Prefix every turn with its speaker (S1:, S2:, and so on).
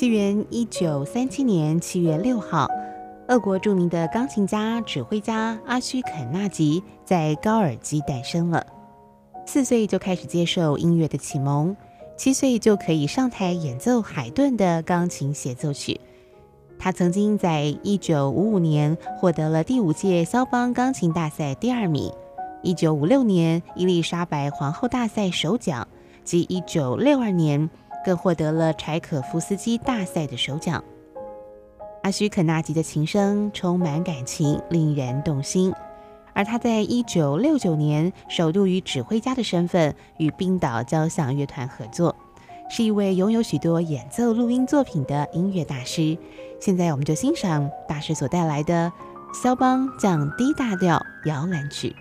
S1: 西元一九三七年七月六号，俄国著名的钢琴家、指挥家阿须肯纳吉在高尔基诞生了。四岁就开始接受音乐的启蒙，七岁就可以上台演奏海顿的钢琴协奏曲。他曾经在一九五五年获得了第五届肖邦钢琴大赛第二名，一九五六年伊丽莎白皇后大赛首奖，及一九六二年。更获得了柴可夫斯基大赛的首奖。阿须肯纳吉的琴声充满感情，令人动心。而他在一九六九年首度以指挥家的身份与冰岛交响乐团合作，是一位拥有许多演奏录音作品的音乐大师。现在我们就欣赏大师所带来的肖邦降 D 大调摇篮曲。